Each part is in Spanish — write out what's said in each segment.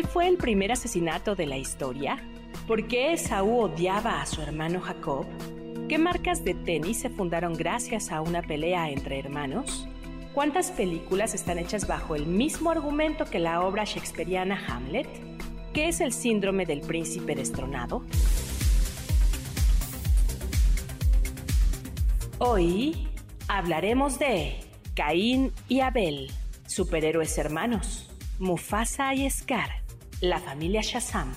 ¿Cuál fue el primer asesinato de la historia? ¿Por qué Esaú odiaba a su hermano Jacob? ¿Qué marcas de tenis se fundaron gracias a una pelea entre hermanos? ¿Cuántas películas están hechas bajo el mismo argumento que la obra shakespeariana Hamlet? ¿Qué es el síndrome del príncipe destronado? Hoy hablaremos de Caín y Abel, superhéroes hermanos, Mufasa y Scar, la familia Shazam,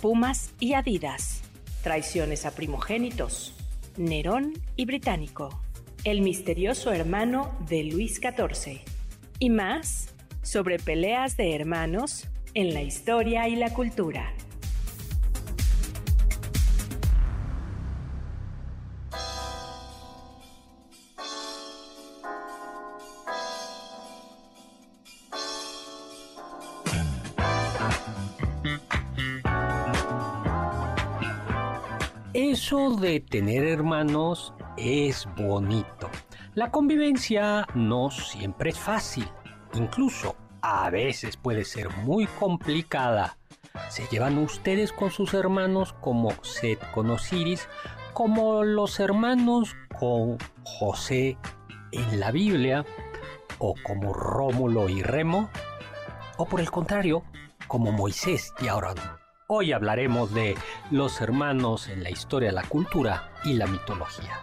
Pumas y Adidas, traiciones a primogénitos, Nerón y Británico, el misterioso hermano de Luis XIV, y más sobre peleas de hermanos en la historia y la cultura. Eso de tener hermanos es bonito. La convivencia no siempre es fácil. Incluso a veces puede ser muy complicada. Se llevan ustedes con sus hermanos como Seth con Osiris, como los hermanos con José en la Biblia, o como Rómulo y Remo, o por el contrario, como Moisés y Aarón. Hoy hablaremos de los hermanos en la historia, la cultura y la mitología.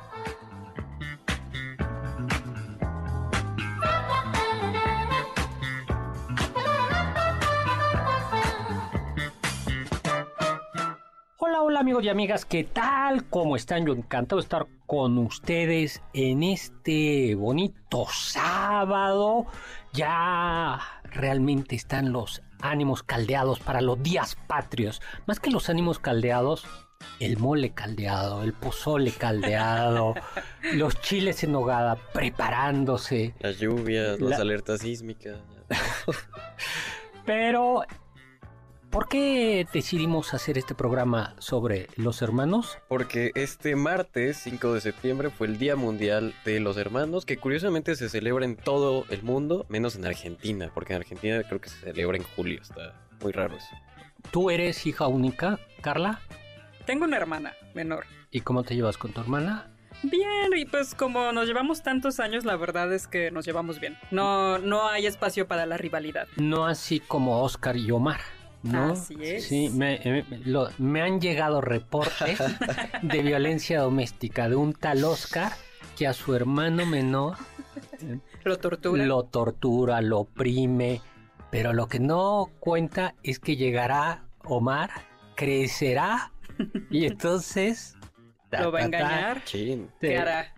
Hola, hola amigos y amigas, ¿qué tal? ¿Cómo están? Yo encantado de estar con ustedes en este bonito sábado. Ya realmente están los ánimos caldeados para los días patrios. Más que los ánimos caldeados, el mole caldeado, el pozole caldeado, los chiles en nogada preparándose. Las lluvias, las alertas sísmicas. Pero, ¿por qué decidimos hacer este programa sobre los hermanos? Porque este martes 5 de septiembre fue el Día Mundial de los Hermanos, que curiosamente se celebra en todo el mundo, menos en Argentina, porque en Argentina creo que se celebra en julio, está muy raro eso. ¿Tú eres hija única, Carla? Tengo una hermana menor. ¿Y cómo te llevas con tu hermana? Bien, y pues como nos llevamos tantos años, la verdad es que nos llevamos bien. No, no hay espacio para la rivalidad. No así como Oscar y Omar. ¿No? Así es. Sí, me, me- lo- me han llegado reportes de violencia doméstica de un tal Oscar que a su hermano menor Lo tortura. lo tortura, lo oprime, pero lo que no cuenta es que llegará Omar, crecerá y entonces... ta, ¿Lo va a ta, ta, engañar? Te- ¿Qué hará?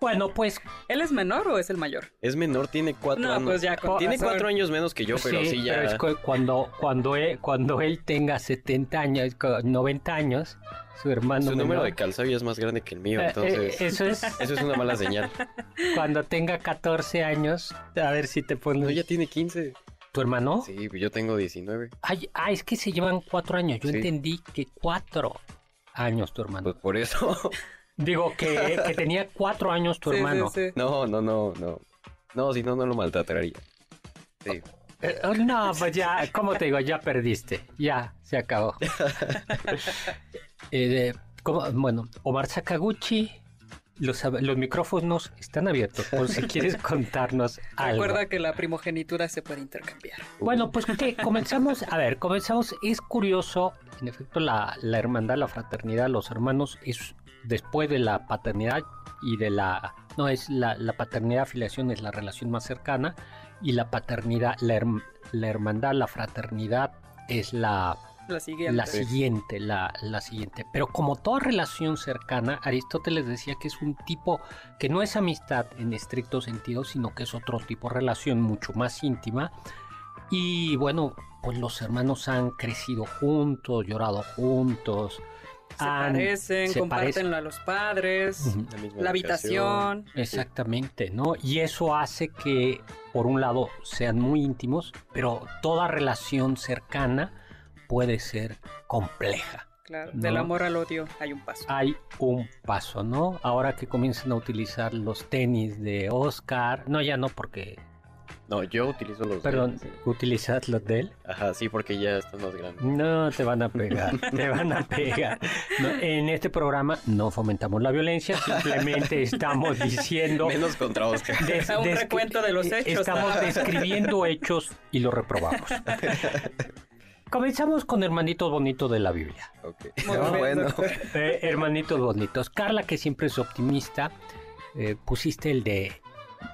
Bueno, pues ¿Él es menor o es el mayor? Es menor, tiene cuatro No, años. pues ya con Tiene razón. cuatro años menos que yo, pero sí, ya. pero es que cuando, cuando, él, cuando él tenga 70 años, co- 90 años, su hermano Su número de calzado ya es más grande que el mío, eh, entonces. eh, eso es Eso es una mala señal. cuando tenga 14 años, a ver si te pones... No, ya tiene 15. ¿Tu hermano? Sí, pues yo tengo 19. Ay, ah, es que se llevan 4 años. Yo Sí. entendí que 4 años tu hermano. Pues por eso. Digo que, que tenía 4 años tu Sí, hermano. sí, sí. No, no, no, no. No, si no, no lo maltrataría. Sí. Eh, oh, no, pues ya, ¿cómo te digo? Ya perdiste. Ya, se acabó. Eh. Bueno, Omar Sakaguchi, los, los micrófonos están abiertos por si quieres contarnos algo. Recuerda que la primogenitura se puede intercambiar. Bueno, pues que comenzamos, a ver, comenzamos, es curioso, en efecto, la, la hermandad, la fraternidad, los hermanos, es después de la paternidad y de la, no, es la, la paternidad, afiliación es la relación más cercana, y la paternidad, la, herm- la hermandad, la fraternidad es la La siguiente. La siguiente, la, la siguiente. Pero como toda relación cercana, Aristóteles decía que es un tipo que no es amistad en estricto sentido, sino que es otro tipo de relación mucho más íntima. Y bueno, pues los hermanos han crecido juntos, llorado juntos. Se han- parecen, se comparten parecen. a los padres. La, habitación. Exactamente, ¿no? Y eso hace que, por un lado, sean muy íntimos, pero toda relación cercana puede ser compleja. Claro, No. del amor al odio hay un paso. Hay un paso, ¿no? Ahora que comienzan a utilizar los tenis de Oscar, no, ya no, porque, No, yo utilizo los. perdón, de- utilizas los de él. Ajá, sí, porque ya están más grandes. No, te van a pegar, te van a pegar. No, en este programa no fomentamos la violencia, simplemente estamos diciendo... Menos contra Oscar. Des- Un recuento de los eh, hechos. Estamos describiendo hechos y los reprobamos. Comenzamos con hermanitos bonitos de la Biblia. Ok. Muy Ah, bien, bueno. Eh, hermanitos bonitos. Carla, que siempre es optimista, eh, pusiste el de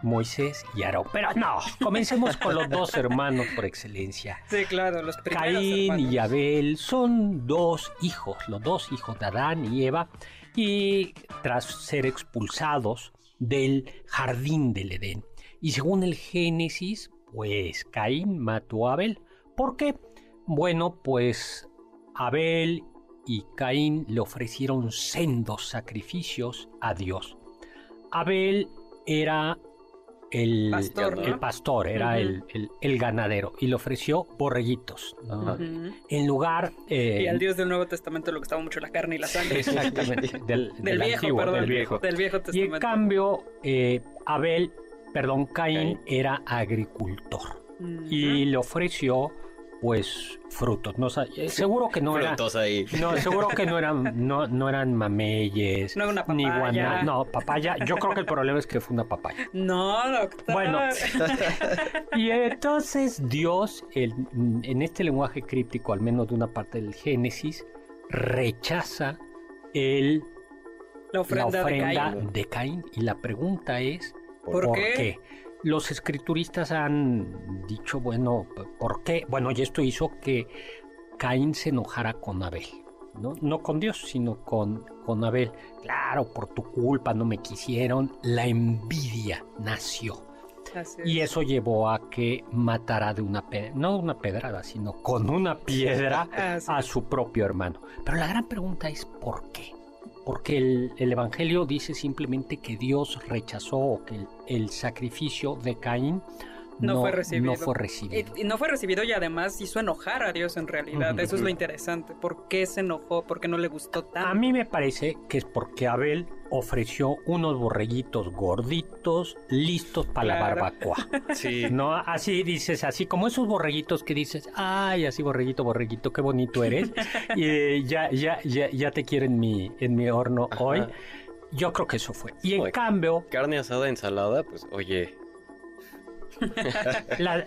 Moisés y Aarón. Pero no, comencemos con los dos hermanos por excelencia. Sí, claro, los primeros Caín hermanos. y Abel son dos hijos, los dos hijos de Adán y Eva, y tras ser expulsados del jardín del Edén. Y según el Génesis, pues Caín mató a Abel. ¿Por qué? Bueno, pues Abel y Caín le ofrecieron sendos sacrificios a Dios. Abel era el Pastor, ¿no? el pastor, era el, el- el ganadero y le ofreció borreguitos. En lugar... eh, Y al Dios del Nuevo Testamento le gustaba mucho la carne y la sangre. Exactamente, del, Del, del viejo, antiguo, perdón. del viejo. Del viejo Y en Testamento. cambio, eh, Abel, perdón, Caín Caín. era agricultor y le ofreció, pues, frutos. No, eh, seguro que no era... Frutos ahí. No, seguro que no eran, no, no eran mameyes, No una ni guaná. No, papaya. Yo creo que el problema es que fue una papaya. No, doctor. Bueno. Y entonces Dios, el- en este lenguaje críptico, al menos de una parte del Génesis, rechaza el, la ofrenda, la ofrenda de Caín. de Caín. Y la pregunta es, ¿Por qué? Los escrituristas han dicho, bueno, ¿por qué? Bueno, y esto hizo que Caín se enojara con Abel. No, no con Dios, sino con, con Abel. Claro, por tu culpa no me quisieron. La envidia nació. Así es. Y eso llevó a que matara de una pedrada, no de una pedrada, sino con una piedra a su propio hermano. Pero la gran pregunta es ¿por qué? Porque el, el Evangelio dice simplemente que Dios rechazó que el, el sacrificio de Caín No fue recibido. no fue recibido. Y, y no fue recibido y además hizo enojar a Dios en realidad. Eso es lo interesante. ¿Por qué se enojó? ¿Por qué no le gustó tanto? A mí me parece que es porque Abel ofreció unos borreguitos gorditos listos para la barbacoa. Sí. No, así dices, así como esos borreguitos que dices, ay, así borreguito, borreguito, qué bonito eres. y eh, ya, ya, ya, ya te quiero en mi, en mi horno Ajá. hoy. Yo creo que eso fue. Y en Oye. cambio, Carne asada, ensalada, pues oye. La-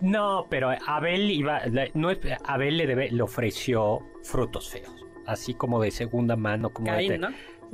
no, pero Abel iba, la- no es- Abel le, debe- le ofreció frutos feos, así como de segunda mano, como de- Caín, ¿no?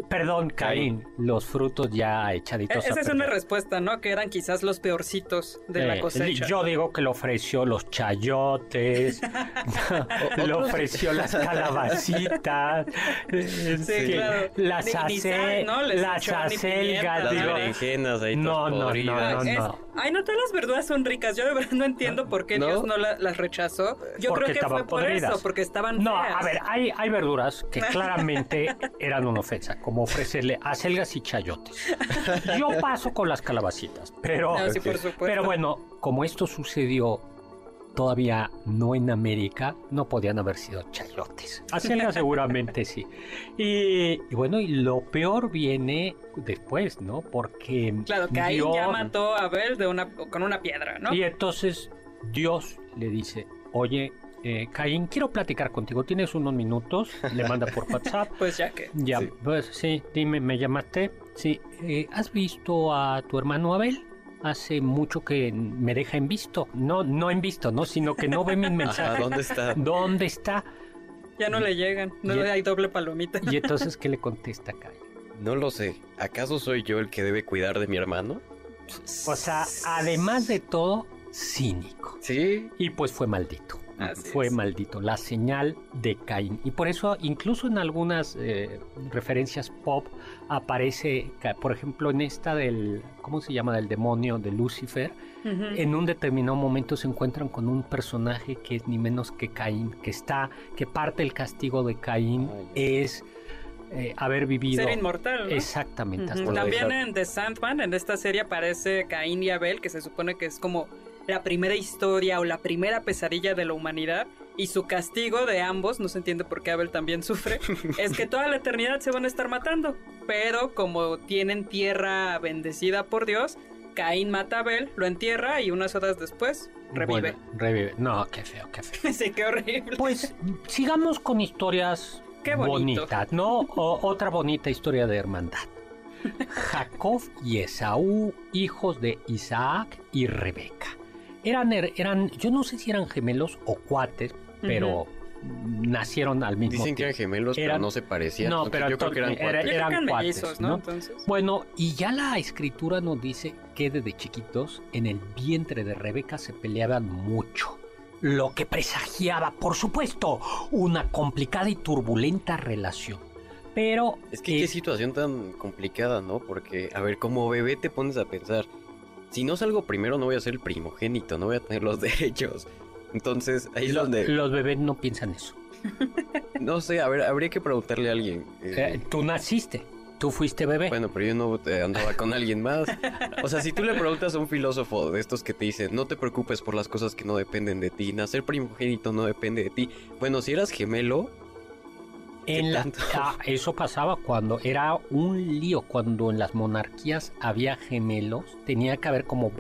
Perdón, Caín, los frutos ya E- echaditos. a Esa es una respuesta, ¿no? Que eran quizás los peorcitos de la Eh, cosecha. Yo digo que le ofreció los chayotes, le ofreció las calabacitas, este, claro. las, Ni- ni ace- sal, ¿no? Las acelgas. Las ahí no, no, no, no. Ay, no, todas las verduras son ricas. Yo de verdad no entiendo por qué ¿No? Dios no la- las rechazó. Yo Porque creo que estaban fue por podridas. eso, porque estaban No, feas. a ver, hay, hay verduras que claramente eran una ofensa, como ofrecerle acelgas y chayotes. Yo paso con las calabacitas, pero, No, sí, por supuesto. pero bueno, como esto sucedió todavía no en América, no podían haber sido chayotes. Acelgas seguramente sí. Y, y bueno, y lo peor viene después, ¿no? Porque Claro, Caín Dios- ya mató a Abel de una, con una piedra, ¿no? y entonces Dios le dice, oye, eh, Caín, quiero platicar contigo, ¿tienes unos minutos? Le manda por WhatsApp. Pues ya que. Ya, Sí. pues sí, dime, ¿me llamaste? Sí, eh, ¿has visto a tu hermano Abel? Hace mucho que me deja en visto. No, no en visto, ¿no? Sino que no ve mis Ajá, mensajes. ¿dónde está? ¿Dónde está? Ya no le llegan. No Y- hay doble palomita. Y entonces, ¿qué le contesta Caín? No lo sé. ¿Acaso soy yo el que debe cuidar de mi hermano? O sea, además de todo, cínico. Sí. Y pues fue maldito. Así fue es. maldito, la señal de Caín. Y por eso, incluso en algunas eh, referencias pop, aparece, por ejemplo, en esta del, ¿cómo se llama? Del demonio de Lucifer. En un determinado momento se encuentran con un personaje que es ni menos que Caín, que está, que parte del castigo de Caín es eh, haber vivido. Ser inmortal, ¿no? Exactamente. La También en The Sandman, en esta serie aparece Caín y Abel, que se supone que es como la primera historia o la primera pesadilla de la humanidad. Y su castigo de ambos, no se entiende por qué Abel también sufre, es que toda la eternidad se van a estar matando. Pero como tienen tierra bendecida por Dios, Caín mata a Abel, lo entierra y unas horas después revive. Bueno, revive. No, qué feo, qué feo. sí, qué horrible. Pues sigamos con historias Qué bonitas, ¿no? O- otra bonita historia de hermandad. Jacob y Esaú, hijos de Isaac y Rebeca. Eran, her- eran, yo no sé si eran gemelos o cuates, pero nacieron al mismo Dicen que eran tiempo. gemelos, pero no se parecían. No, pero yo creo que eran era- cuates. Eran eran cuates, mellizos, ¿no? ¿no? Entonces. Bueno, y ya la escritura nos dice que desde chiquitos en el vientre de Rebeca se peleaban mucho. Lo que presagiaba, por supuesto, una complicada y turbulenta relación. Pero Es que qué situación tan complicada, ¿no? Porque, a ver, como bebé te pones a pensar, si no salgo primero no voy a ser el primogénito, no voy a tener los derechos. Entonces, ahí es donde, los bebés no piensan eso. no sé, a ver, habría que preguntarle a alguien. eh, Eh, tú naciste, tú fuiste bebé. Bueno, pero yo no eh, andaba con alguien más. O sea, si tú le preguntas a un filósofo de estos que te dicen, no te preocupes por las cosas que no dependen de ti, nacer primogénito no depende de ti. Bueno, si eras gemelo, ¿qué En la-? Ah, eso pasaba cuando era un lío, cuando en las monarquías había gemelos, tenía que haber como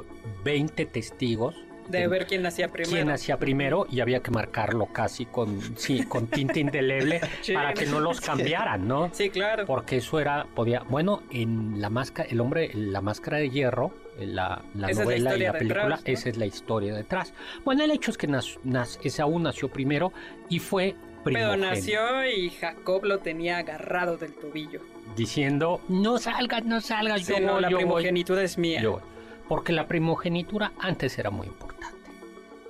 20 testigos De ver quién nacía primero. quién hacía primero y había que marcarlo casi con, sí, con tinta indeleble Sí. para que no los cambiaran, ¿no? Sí, claro. Porque eso era, podía, bueno, en la máscara, el hombre, la máscara de hierro, la, la la novela y la película, detrás, ¿no? esa es la historia detrás. Bueno, el hecho es que nas- nas- Esaú nació primero y fue Pero nació y Jacob lo tenía agarrado del tobillo. diciendo, no salgas, no salgas, Sí, yo no, voy, la yo voy, primogenitura es mía. yo voy". Porque la primogenitura antes era muy importante.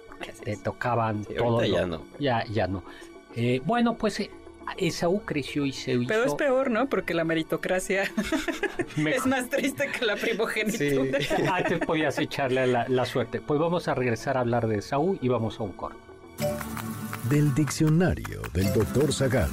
Porque te tocaban Sí, todo ahorita lo- ya no. Ya, ya no. Eh, bueno, pues eh, Esaú creció y se hizo... Pero es peor, ¿no? Porque la meritocracia es más triste que la primogenitura. Sí. Antes podías echarle la, la suerte. Pues vamos a regresar a hablar de Esaú y vamos a un corte. Del diccionario del doctor Zagal.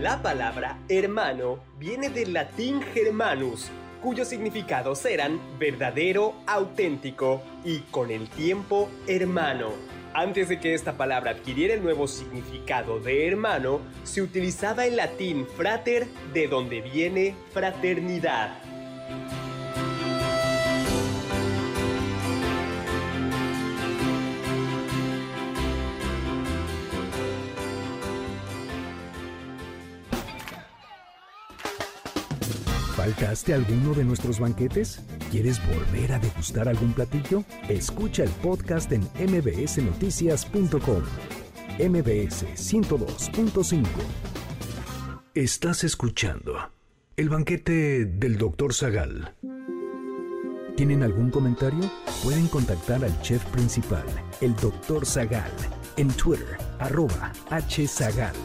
La palabra hermano viene del latín germanus, cuyos significados eran verdadero, auténtico y con el tiempo hermano. Antes de que esta palabra adquiriera el nuevo significado de hermano, se utilizaba el latín frater, de donde viene fraternidad. ¿Faltaste alguno de nuestros banquetes? ¿Quieres volver a degustar algún platillo? Escucha el podcast en mbsnoticias.com. mbs 102.5. Estás escuchando el banquete del doctor Zagal. ¿Tienen algún comentario? Pueden contactar al chef principal, el doctor Zagal, en Twitter, arroba hzagal.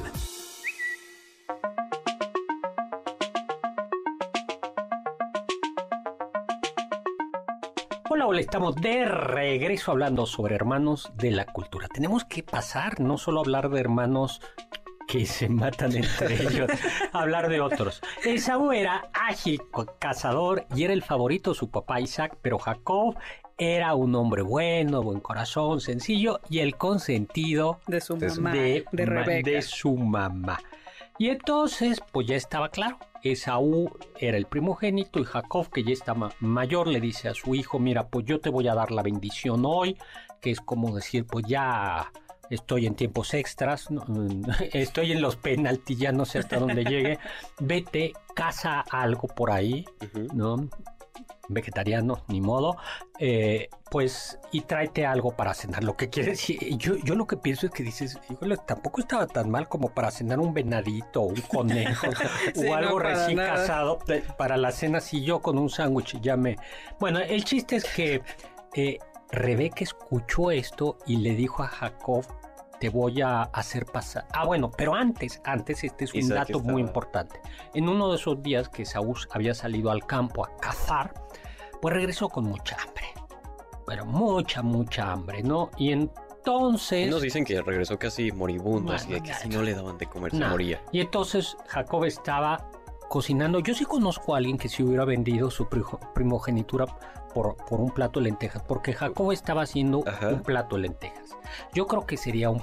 Hola, hola, estamos de regreso hablando sobre hermanos de la cultura. Tenemos que pasar, no solo hablar de hermanos que se matan entre ellos, hablar de otros. Esaú era ágil, cazador y era el favorito de su papá Isaac, pero Jacob era un hombre bueno, buen corazón, sencillo y el consentido De su mamá, de, de, ma- Rebeca. de su mamá. Y entonces, pues ya estaba claro. Esaú era el primogénito y Jacob, que ya está ma- mayor, le dice a su hijo, mira, pues yo te voy a dar la bendición hoy, que es como decir, pues ya estoy en tiempos extras, estoy en los penaltis, ya no sé hasta dónde llegue, vete, caza algo por ahí. ¿no? Vegetariano, ni modo, eh, pues y tráete algo para cenar. Lo que quieres, yo, yo lo que pienso es que dices, híjole, tampoco estaba tan mal como para cenar un venadito o un conejo o algo recién casado para la cena, si yo con un sándwich ya me... Bueno, el chiste es que eh, Rebeca escuchó esto y le dijo a Jacob, te voy a hacer pasar. Ah, bueno, pero antes, antes, este es un dato muy importante. En uno de esos días que Saúl había salido al campo a cazar, pues regresó con mucha hambre. Bueno, mucha, mucha hambre, ¿no? Y entonces... Nos dicen que regresó casi moribundo, así que casi no le daban de comer, se moría. Y entonces Jacob estaba cocinando. Yo sí conozco a alguien que se hubiera vendido su primogenitura por, por un plato de lentejas, porque Jacob estaba haciendo un plato de lentejas. Yo creo que sería un,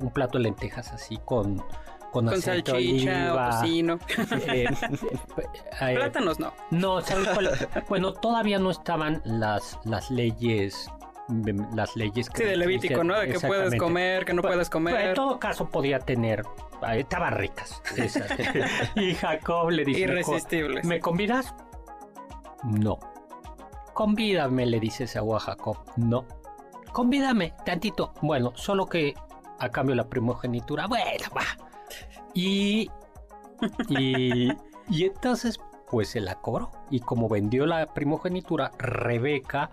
un plato de lentejas así con con, con salchicha o tocino. Eh, eh, Plátanos no. No, ¿sabes cuál? Bueno, todavía no estaban las, las leyes las leyes que... Sí, de Levítico, ¿no? De que puedes comer, que no puedes comer. en todo caso podía tener... Estaban ricas esas. y Jacob le dice... Irresistibles. ¿Me convidas? No. Convídame, le dice Saúl a Jacob. No. Convídame, tantito. Bueno, solo que a cambio la primogenitura. Bueno, va. Y, y, entonces, pues se la cobró. Y como vendió la primogenitura, Rebeca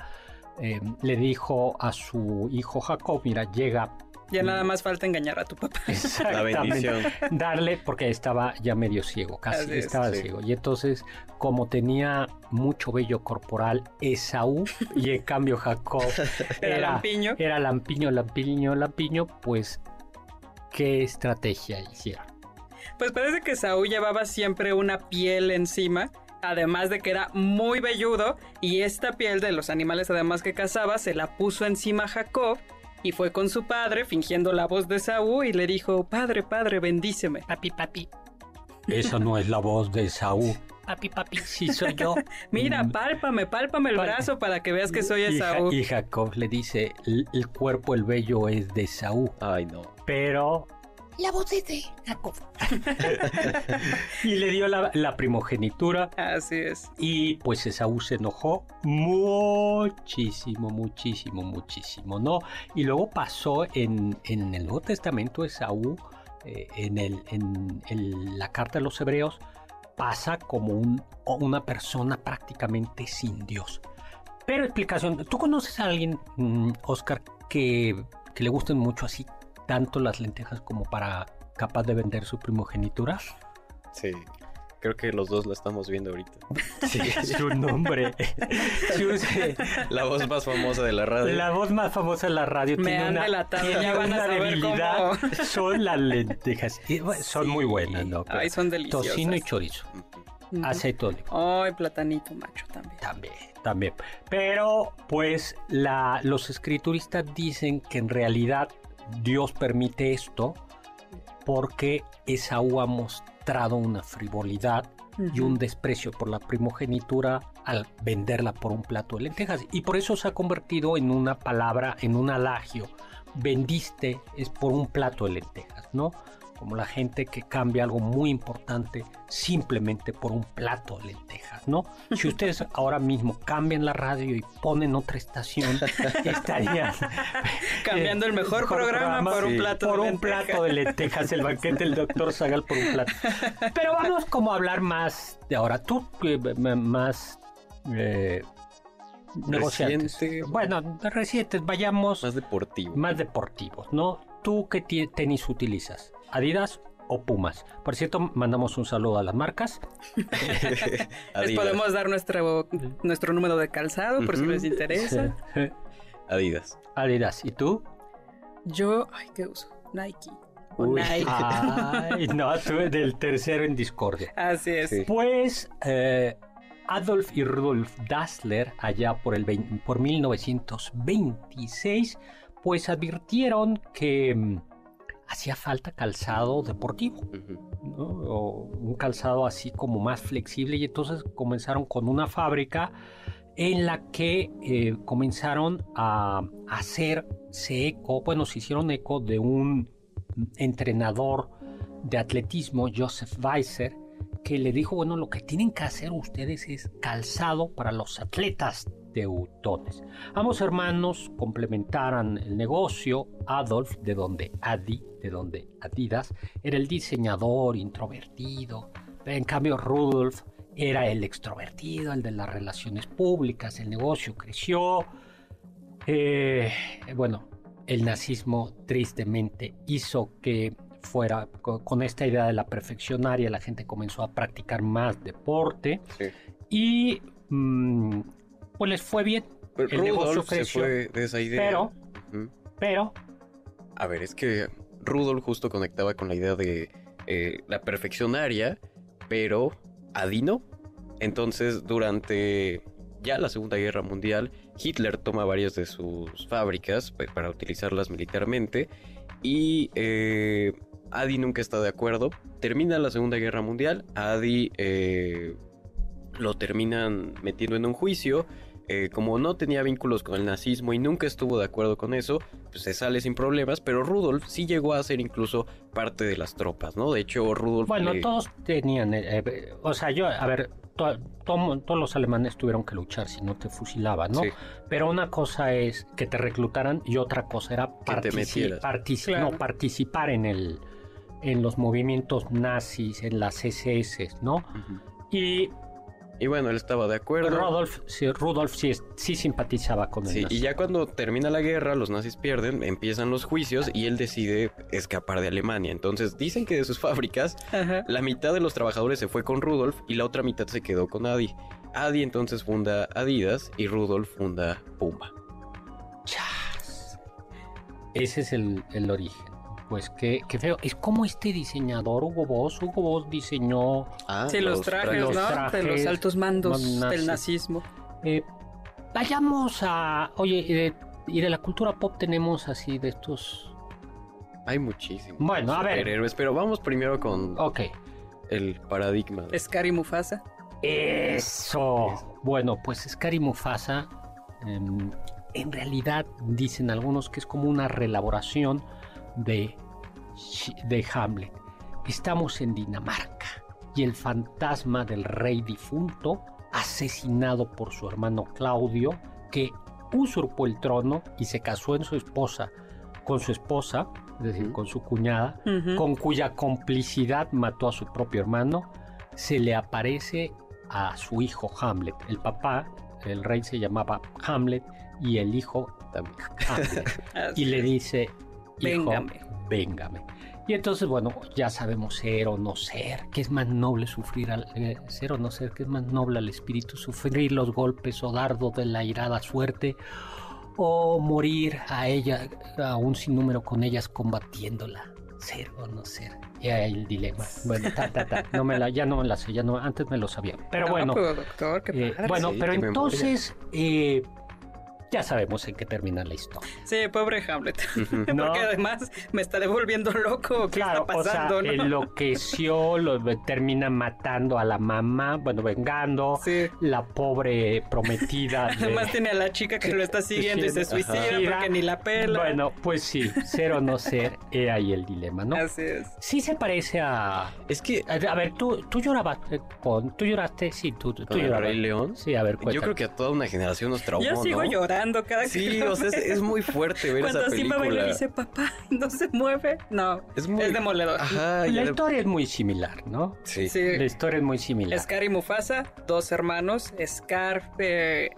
eh, le dijo a su hijo Jacob, mira, llega ya nada más falta engañar a tu papá. La bendición. Darle, porque estaba ya medio ciego, casi estaba ciego. Y entonces, como tenía mucho vello corporal, Esaú, y en cambio Jacob era, era lampiño. Era lampiño, lampiño, lampiño, pues, ¿qué estrategia hicieron? Pues parece que Saúl llevaba siempre una piel encima, además de que era muy velludo, y esta piel de los animales además que cazaba se la puso encima a Jacob, y fue con su padre fingiendo la voz de Saúl y le dijo, padre, padre, bendíceme. Papi, papi. Esa no es la voz de Saúl. Papi, papi, sí soy yo. Mira, mm. pálpame, pálpame el brazo para que veas que soy Esaú. Y, Jacob le dice, el, cuerpo, el vello es de Saúl. Ay, no. Pero la voz es de Jacob. y le dio la, primogenitura. Así es. Y pues Esaú se enojó muchísimo, muchísimo, muchísimo, ¿no? Y luego pasó en, el Nuevo Testamento Esaú, eh, en, el, en, la carta de los Hebreos, pasa como un, una persona prácticamente sin Dios. Pero explicación, ¿tú conoces a alguien, mm, Oscar, que, que le gusten mucho así tanto las lentejas como para capaz de vender su primogenitura? Sí. Creo que los dos la estamos viendo ahorita. Sí, su nombre. la voz más famosa de la radio. La voz más famosa de la radio Me tiene una, ya van a debilidad. Son las lentejas. son muy buenas, ¿no? Ay, son deliciosas. Tocino y chorizo. Aceite Ay, platanito macho también. También, también. Pero, pues, la, los escrituristas dicen que en realidad Dios permite esto porque Esaú ha mostrado una frivolidad y un desprecio por la primogenitura al venderla por un plato de lentejas. Y por eso se ha convertido en una palabra, en un alagio. Vendiste es por un plato de lentejas, ¿no? Como la gente que cambia algo muy importante simplemente por un plato de lentejas, ¿no? Si ustedes ahora mismo cambian la radio y ponen otra estación, estarían cambiando el mejor, programa, por un plato por de un plato de lentejas, el banquete del doctor Zagal por un plato. Pero vamos como a hablar más de ahora. Tú más eh, negociantes. Bueno, recientes, vayamos más deportivo. Más deportivos, ¿no? ¿Tú qué tenis utilizas? Adidas o Pumas. Por cierto, mandamos un saludo a las marcas. les podemos dar nuestro, nuestro número de calzado por si les interesa. Adidas. Adidas. ¿Y tú? Yo, ay, ¿qué uso? Nike. Nike. Ay, no, tú del tercero en discordia. Así es. Pues eh, Adolf y Rudolf Dassler, allá por, el por 1926, pues advirtieron que mm, hacía falta calzado deportivo, o un calzado así como más flexible y entonces comenzaron con una fábrica en la que eh, comenzaron a hacerse eco, bueno, se hicieron eco de un entrenador de atletismo, Joseph Weiser, que le dijo, bueno, lo que tienen que hacer ustedes es calzado para los atletas Ambos hermanos complementaran el negocio. Adolf, de donde Adi, de donde Adidas, era el diseñador introvertido. En cambio, Rudolf era el extrovertido, el de las relaciones públicas. El negocio creció. Eh, bueno, el nazismo tristemente hizo que fuera con, esta idea de la perfeccionaria, la gente comenzó a practicar más deporte y mm, pues les fue bien. el negocio creció, se fue de esa idea. Pero, pero... A ver, es que Rudolf justo conectaba con la idea de eh, la perfeccionaria, pero Adino. Entonces, durante ya la Segunda Guerra Mundial, Hitler toma varias de sus fábricas pues, para utilizarlas militarmente y eh, Adi nunca está de acuerdo. Termina la Segunda Guerra Mundial, Adi eh, lo terminan metiendo en un juicio. Eh, como no tenía vínculos con el nazismo y nunca estuvo de acuerdo con eso, pues se sale sin problemas, pero Rudolf sí llegó a ser incluso parte de las tropas, ¿no? De hecho, Rudolf... Bueno, todos tenían, o sea, yo, a ver, todos los alemanes tuvieron que luchar si no te fusilaban, ¿no? Pero una cosa es que te reclutaran y otra cosa era no, participar en el en los movimientos nazis, en las SS, ¿no? Y y bueno, él estaba de acuerdo. Rudolf, sí, Rudolf sí, sí simpatizaba con él. Sí, y ya cuando termina la guerra, los nazis pierden, empiezan los juicios y él decide escapar de Alemania. Entonces dicen que de sus fábricas, la mitad de los trabajadores se fue con Rudolf y la otra mitad se quedó con Adi. Adi entonces funda Adidas y Rudolf funda Puma. Ese es el, el origen pues qué, qué, feo. Es como este diseñador, Hugo Boss. Hugo Boss diseñó ah, los, trajes, ¿no? de los altos mandos del nazismo. Eh, vayamos a. Oye, y de la cultura pop tenemos así de estos. Hay muchísimos. Bueno, a ver. pero vamos primero con. Ok. El paradigma. Scary Mufasa. Eso. Bueno, pues Scary Mufasa. Em, en realidad dicen algunos que es como una relaboración de, de Hamlet. Estamos en Dinamarca y el fantasma del rey difunto, asesinado por su hermano Claudio, que usurpó el trono y se casó en su esposa, con su esposa, es decir, con su cuñada, con cuya complicidad mató a su propio hermano, se le aparece a su hijo Hamlet. El papá, el rey se llamaba Hamlet y el hijo también Hamlet. y le dice, Véngame. Véngame. Y entonces, bueno, ya sabemos ser o no ser, que es más noble sufrir al eh, ser o no ser, que es más noble al espíritu sufrir los golpes o dardo de la irada suerte o morir a ella, a un sinnúmero con ellas combatiéndola. Ser o no ser. Y ahí el dilema. Bueno, ta, ta, ta. No me la, ya no me la sé, ya no, antes me lo sabía. Pero bueno. doctor, qué eh, bueno, pero entonces, eh, ya sabemos en qué termina la historia. Sí, pobre Hamlet. Porque además me está devolviendo loco. ¿Qué está pasando? O sea, enloqueció, lo termina matando a la mamá, bueno, vengando. Sí. La pobre prometida. Además tiene a la chica que lo está siguiendo y se suicida porque ni la pela. Bueno, pues sí, ser o no ser, he ahí el dilema, ¿no? Así es. Sí se parece a. Es que. A, ver, tú, tú llorabas eh, con. Tú lloraste, sí, tú, tú, llorabas. Rey León? Sí, a ver, cuéntame. Yo creo que a toda una generación nos traumó. Yo sigo llorando cada Sí, o sea, es, muy fuerte ver Cuando esa película. Cuando Simba le dice, papá, no se mueve. No, es, muy... es demoledor. Ajá, la historia es muy similar, ¿no? Sí. La historia es muy similar. Scar y Mufasa, dos hermanos. Scar eh,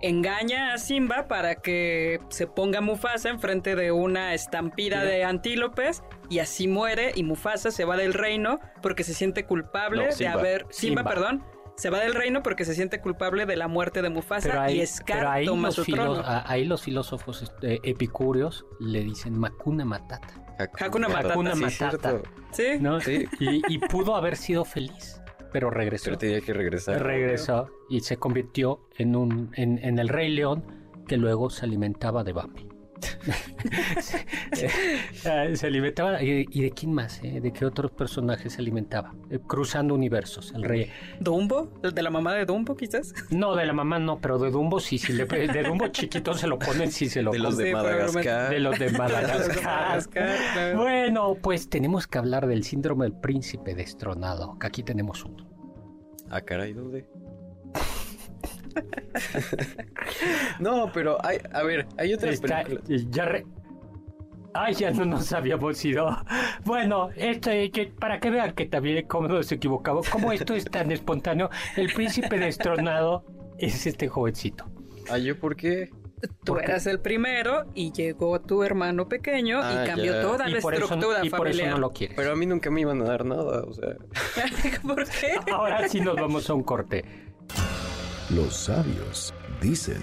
engaña a Simba para que se ponga Mufasa enfrente de una estampida de antílopes y así muere y Mufasa se va del reino porque se siente culpable de haber... Simba, perdón se va del reino porque se siente culpable de la muerte de Mufasa y Scar toma su trono. Ahí los filósofos este, epicúreos le dicen Makuna Matata. Hakuna Matata. Sí, ¿no? sí. Y, pudo haber sido feliz, pero regresó. Pero tenía que regresar. Regresó y se convirtió en, un, en, en el Rey León que luego se alimentaba de Bambi. se, alimentaba. ¿Y, de quién más? Eh? ¿De qué otros personajes se alimentaba? Eh, cruzando universos, el rey. ¿Dumbo? ¿De la mamá de Dumbo, quizás? No, de la mamá no, pero de Dumbo sí. Si le, de Dumbo chiquito se lo ponen, sí se lo De los de Madagascar. De los de Madagascar. Bueno, pues tenemos que hablar del síndrome del príncipe destronado, que aquí tenemos uno. Ah, caray, ¿dónde? no, pero hay, a ver, hay otras Está- películas. ya re- Ay, ya no nos habíamos ido. Bueno, esto para que vean que también cómo nos equivocamos, como esto es tan espontáneo, el príncipe destronado es este jovencito. Ah, ¿yo por qué? Tú ¿Por qué? eras el primero y llegó tu hermano pequeño Ah, y cambió ya. toda la Y eso, estructura y por eso no lo quieres. Pero a mí nunca me iban a dar nada, o sea. ¿Por qué? Ahora sí nos vamos a un corte. Los sabios dicen.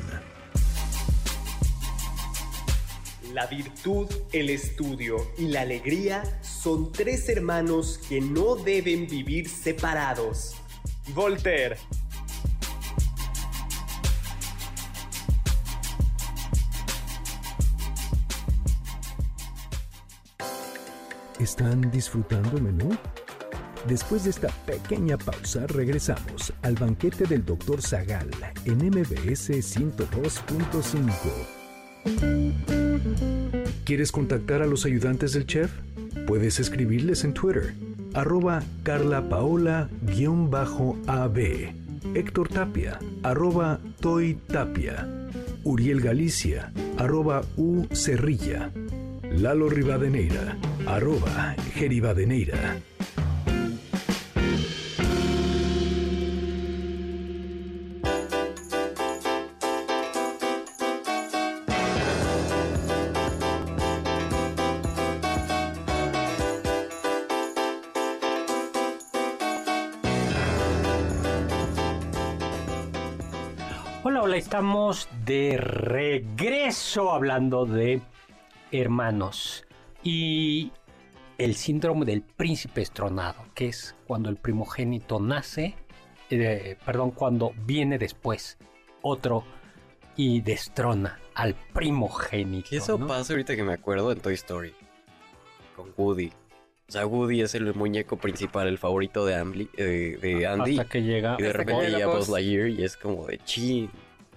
La virtud, el estudio y la alegría son tres hermanos que no deben vivir separados. Voltaire. ¿Están disfrutando el menú? Después de esta pequeña pausa, regresamos al banquete del Dr. Zagal en MBS 102.5. ¿Quieres contactar a los ayudantes del chef? Puedes escribirles en Twitter, arroba carlapaola-ab, Héctor Tapia, arroba Toy Tapia, Uriel Galicia, arroba U Lalo Rivadeneira, arroba Geribadeneira. Hola, hola, estamos de regreso hablando de hermanos y el síndrome del príncipe estronado, que es cuando el primogénito nace, eh, perdón, cuando viene después otro y destrona al primogénito. Eso ¿no? pasa ahorita que me acuerdo en Toy Story. Con Woody. Sea, Woody es el muñeco principal, el favorito de, Ambly- eh, de Andy. Hasta que llega Y de que repente llega Buzz. Lightyear y es como de chin.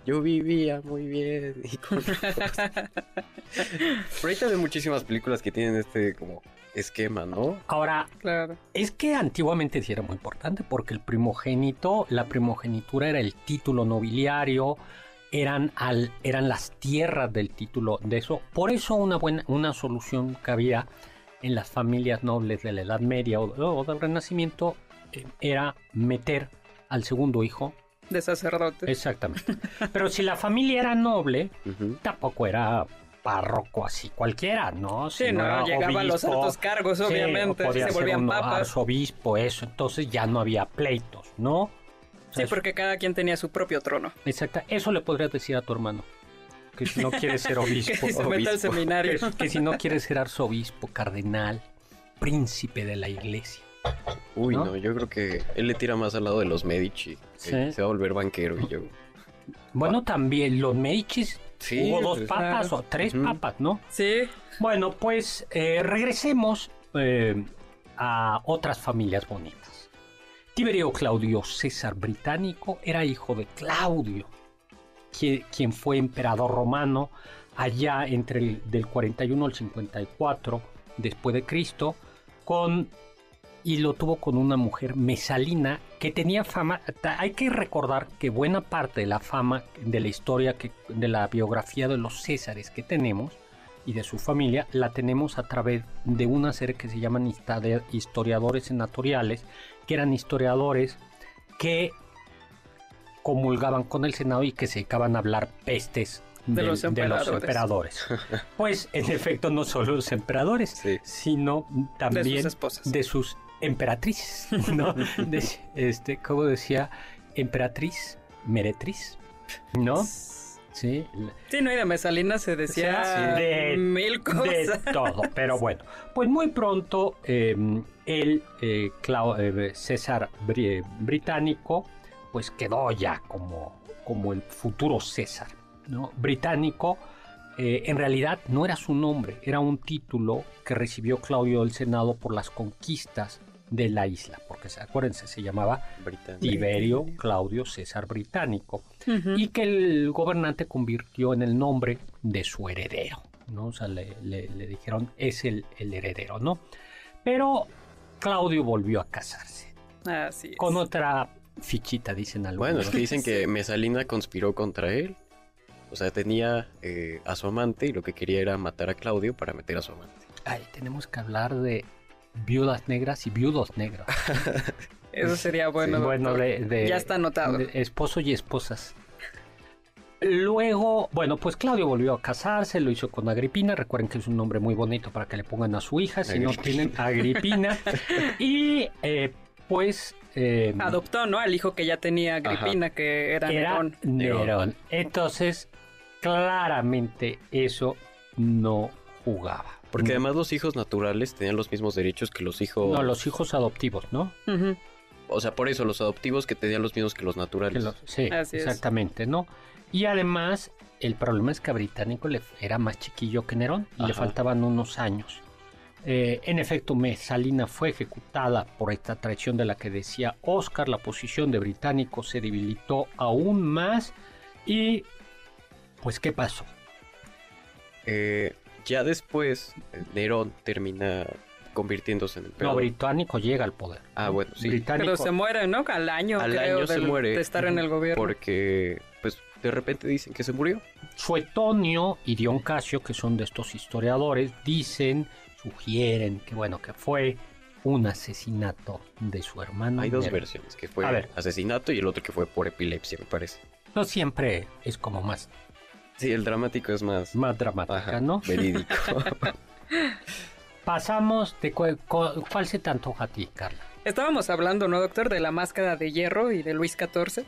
Yo vivía muy bien. y con Buzz". Pero ahorita hay muchísimas películas que tienen este como esquema, ¿no? Ahora, Claro. Es que antiguamente sí era muy importante porque el primogénito, la primogenitura era el título nobiliario, eran, al, eran las tierras del título de eso. Por eso una, buena, una solución que había en las familias nobles de la Edad Media o, o del Renacimiento eh, era meter al segundo hijo. De sacerdote. Exactamente. Pero si la familia era noble, tampoco era párroco así cualquiera, ¿no? Si Sí, no, llegaban a los altos cargos, Sí, obviamente. podía se ser volvían un papas. arzobispo, eso. Entonces ya no había pleitos, ¿no? Sí, Eso- porque cada quien tenía su propio trono. Exacto. Eso le podrías decir a tu hermano. Que si no quiere ser obispo, si se meta al obispo. seminario. que, si no quiere ser arzobispo, cardenal, príncipe de la iglesia. Uy, ¿No? ¿No? yo creo que él le tira más al lado de los Medici. que Sí. Se va a volver banquero y yo. Bueno, también los Medicis, Sí, hubo dos pues, papas claro. o tres papas, ¿no? Sí, Bueno, pues eh, regresemos eh, a otras familias bonitas. Tiberio Claudio César Británico era hijo de Claudio, quien, quien fue emperador romano allá entre el del 41 al 54 después de Cristo, con y lo tuvo con una mujer mesalina que tenía fama. Hay que recordar que buena parte de la fama de la historia, que, de la biografía de los Césares que tenemos y de su familia, la tenemos a través de una serie que se llaman historiadores senatoriales, que eran historiadores que comulgaban con el Senado y que se dedicaban a hablar pestes De los emperadores. Pues en efecto no solo los emperadores, Sí. sino también de sus esposas. de sus emperatrices, ¿no? De- este, como decía, emperatriz, meretriz, ¿no? Sí, Sí, no, y de Mesalina se decía Sí, de- mil cosas. de todo. Pero bueno, pues muy pronto eh, el eh, eh, César Bri- británico, pues quedó ya como, como el futuro César, ¿no? Británico. eh, en realidad no era su nombre, era un título que recibió Claudio del Senado por las conquistas de la isla, porque se- acuérdense, se llamaba Británico. Tiberio Claudio César Británico y que el gobernante convirtió en el nombre de su heredero, ¿no? O sea, le, le- le dijeron, es el, el heredero, ¿no? Pero Claudio volvió a casarse Así es. con otra fichita, dicen algunos. Bueno, es que dicen que Mesalina conspiró contra él. O sea, tenía eh, a su amante y lo que quería era matar a Claudio para meter a su amante. Ay, tenemos que hablar de viudas negras y viudos negros. Eso sería bueno. Sí, bueno, de, de- ya está anotado. de esposo y esposas. Luego, bueno, pues Claudio volvió a casarse, lo hizo con Agripina. Recuerden que es un nombre muy bonito para que le pongan a su hija, si no tienen Agripina. y eh, pues eh, Adoptó, ¿no? Al hijo que ya tenía Agripina, que era, era Nerón. Nerón. Entonces, claramente eso no jugaba. Porque No- además los hijos naturales tenían los mismos derechos que los hijos... No, los hijos adoptivos, ¿no? O sea, por eso los adoptivos que tenían los mismos que los Que naturales. los- sí, Así es. exactamente, ¿no? Y además, el problema es que a Británico le era más chiquillo que Nerón y le faltaban unos años. Eh, en efecto, Mesalina fue ejecutada por esta traición de la que decía Oscar. La posición de Británico se debilitó aún más. Y, pues, ¿qué pasó? Eh, ya después, eh, Nerón termina convirtiéndose en No, emperador. Británico llega al poder. Ah, bueno, sí. Británico, Pero se muere, ¿no? Al año, Al creo, año se del- muere. de estar en el gobierno. Porque, pues, de repente dicen que se murió. Suetonio y Dion Casio, que son de estos historiadores, dicen, sugieren que bueno, que fue un asesinato de su hermano. Hay dos versiones, que fue A ver. asesinato y el otro que fue por epilepsia, me parece. No siempre es como más, Sí, el dramático es más... más dramática, Ajá, ¿no? verídico. Pasamos de cu- cu- cuál se te antoja a ti, Carla. Estábamos hablando, ¿no, doctor? De la máscara de hierro y de Luis XIV.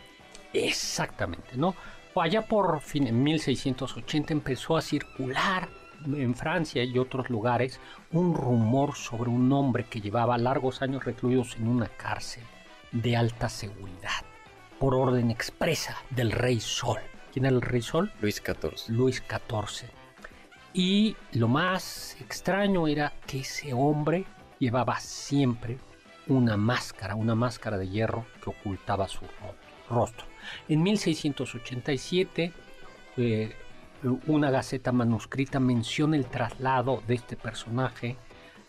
Exactamente, ¿no? Allá por fin, en 1680 empezó a circular en Francia y otros lugares un rumor sobre un hombre que llevaba largos años recluidos en una cárcel de alta seguridad por orden expresa del rey Sol. ¿Quién era el rey Sol? Luis XIV. Luis XIV. Y lo más extraño era que ese hombre llevaba siempre una máscara, una máscara de hierro que ocultaba su ro- rostro. En 1687, eh, una gaceta manuscrita menciona el traslado de este personaje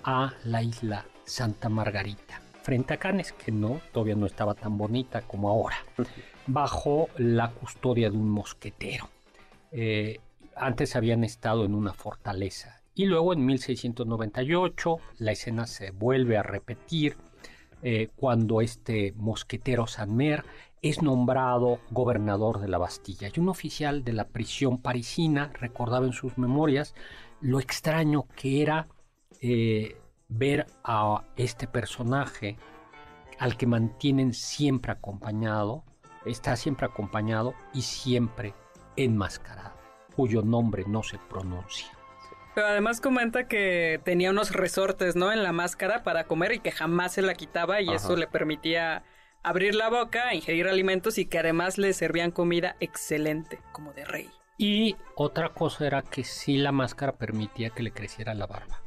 a la isla Santa Margarita, frente a Cannes, que no, todavía no estaba tan bonita como ahora, bajo la custodia de un mosquetero. Eh, antes habían estado en una fortaleza. Y luego en 1698 la escena se vuelve a repetir eh, cuando este mosquetero Sanmer es nombrado gobernador de la Bastilla. Y un oficial de la prisión parisina recordaba en sus memorias lo extraño que era eh, ver a este personaje al que mantienen siempre acompañado, está siempre acompañado y siempre enmascarado, cuyo nombre no se pronuncia. Pero además comenta que tenía unos resortes, ¿no? En la máscara para comer y que jamás se la quitaba y Ajá. eso le permitía abrir la boca, ingerir alimentos y que además le servían comida excelente, como de rey. Y otra cosa era que sí la máscara permitía que le creciera la barba.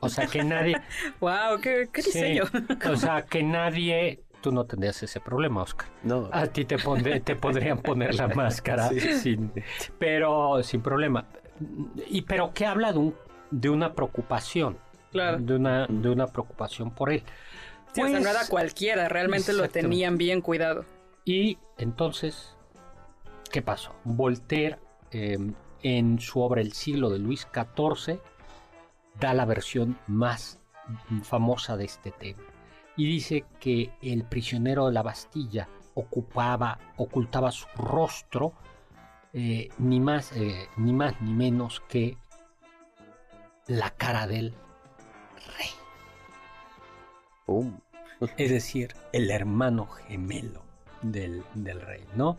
O sea que nadie... ¡Wow! ¡Qué, qué Sí, diseño! o sea que nadie... Tú no tendrías ese problema, Oscar. No, A ti te, pondré- te podrían poner la máscara Sí. sin, pero sin problema. Y pero que habla de, un, de una preocupación, Claro. de una, de una preocupación por él. Sí, o sea, Pues, no era cualquiera, realmente lo tenían bien cuidado. Y entonces, ¿qué pasó? Voltaire, eh, en su obra El siglo de Luis XIV, da la versión más famosa de este tema. Y dice que el prisionero de la Bastilla ocupaba, ocultaba su rostro eh, ni, más, eh, ni más ni menos que la cara del rey. Pum. Es decir, el hermano gemelo del, del rey, ¿no?